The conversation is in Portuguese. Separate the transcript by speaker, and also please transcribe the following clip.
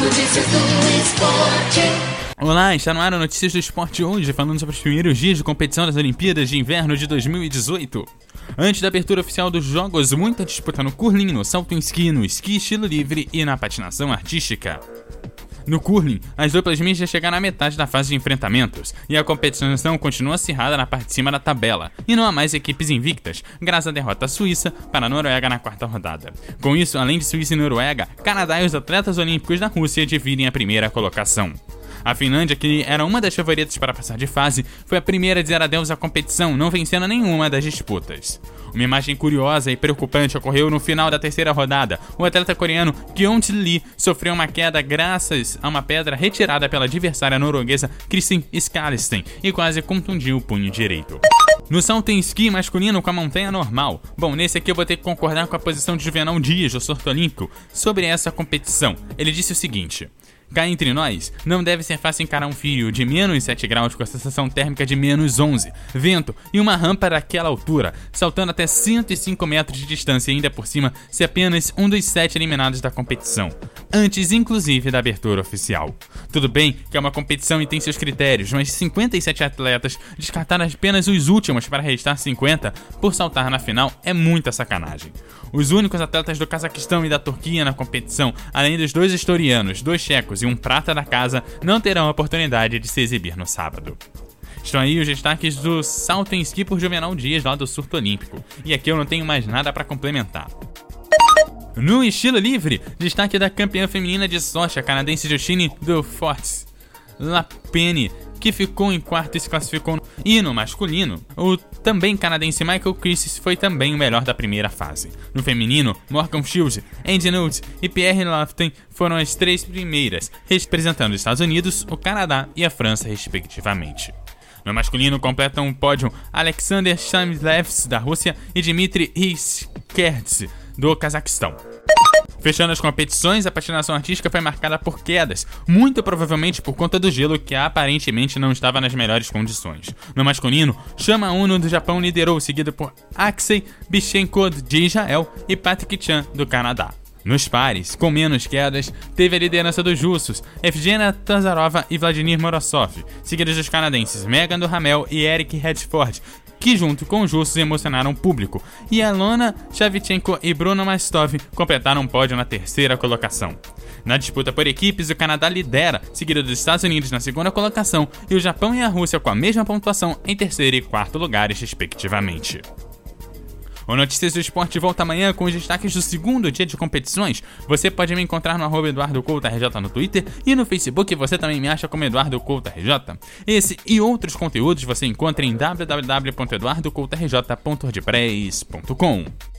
Speaker 1: Notícias do esporte.
Speaker 2: Olá, está no ar a Notícias do Esporte hoje, falando sobre os primeiros dias de competição das Olimpíadas de Inverno de 2018. Antes da abertura oficial dos Jogos, muita disputa no curling, no salto em esqui, no esqui estilo livre e na patinação artística. No curling, as duplas mistas chegaram à metade da fase de enfrentamentos, e a competição continua acirrada na parte de cima da tabela, e não há mais equipes invictas, graças à derrota suíça para a Noruega na quarta rodada. Com isso, além de Suíça e Noruega, Canadá e os atletas olímpicos da Rússia dividem a primeira colocação. A Finlândia, que era uma das favoritas para passar de fase, foi a primeira a dizer adeus à competição, não vencendo nenhuma das disputas. Uma imagem curiosa e preocupante ocorreu no final da terceira rodada. O atleta coreano Kyung Lee sofreu uma queda graças a uma pedra retirada pela adversária norueguesa Kristin Skarsten e quase contundiu o punho direito. No salto em esqui masculino com a montanha normal. Bom, nesse aqui eu vou ter que concordar com a posição de Juvenal Dias, do surto olímpico, sobre essa competição. Ele disse o seguinte: Cá entre nós, não deve ser fácil encarar um fio de menos 7 graus com a sensação térmica de menos 11, vento e uma rampa daquela altura, saltando até 105 metros de distância e ainda por cima ser apenas um dos sete eliminados da competição, antes inclusive da abertura oficial. Tudo bem que é uma competição e tem seus critérios, mas 57 atletas descartaram apenas os últimos para restar 50 por saltar na final é muita sacanagem. Os únicos atletas do Cazaquistão e da Turquia na competição, além dos dois historianos, dois checos e um prata da casa, não terão a oportunidade de se exibir no sábado. Estão aí os destaques do salto em esqui por Juvenal Dias lá do surto olímpico. E aqui eu não tenho mais nada para complementar. No estilo livre, destaque da campeã feminina de Socha, canadense Justine do Fortes Lapene, que ficou em quarto e se classificou. E no masculino, o também canadense Michael Chris foi também o melhor da primeira fase. No feminino, Morgan Shields, Andy Nutt e Pierre Lafton foram as três primeiras, representando os Estados Unidos, o Canadá e a França, respectivamente. No masculino completam o pódio Alexander Shamilevs da Rússia e Dmitry Iskerts do Cazaquistão. Fechando as competições, a patinação artística foi marcada por quedas, muito provavelmente por conta do gelo que aparentemente não estava nas melhores condições. No masculino, Shama Uno do Japão liderou, seguido por Axei Bichenko de Israel e Patrick Chan do Canadá. Nos pares, com menos quedas, teve a liderança dos russos, Evgenia Tazarova e Vladimir Morozov, seguidos dos canadenses Megan do e Eric Redford, que junto com russos emocionaram o público, e Alona Shevchenko e Bruno Mastov completaram o pódio na terceira colocação. Na disputa por equipes, o Canadá lidera, seguido dos Estados Unidos na segunda colocação e o Japão e a Rússia com a mesma pontuação em terceiro e quarto lugares, respectivamente. O Notícias do Esporte volta amanhã com os destaques do segundo dia de competições. Você pode me encontrar no arroba Eduardo Couto RJ no Twitter e no Facebook você também me acha como Eduardo Couto RJ. Esse e outros conteúdos você encontra em www.eduardocoutorj.wordpress.com.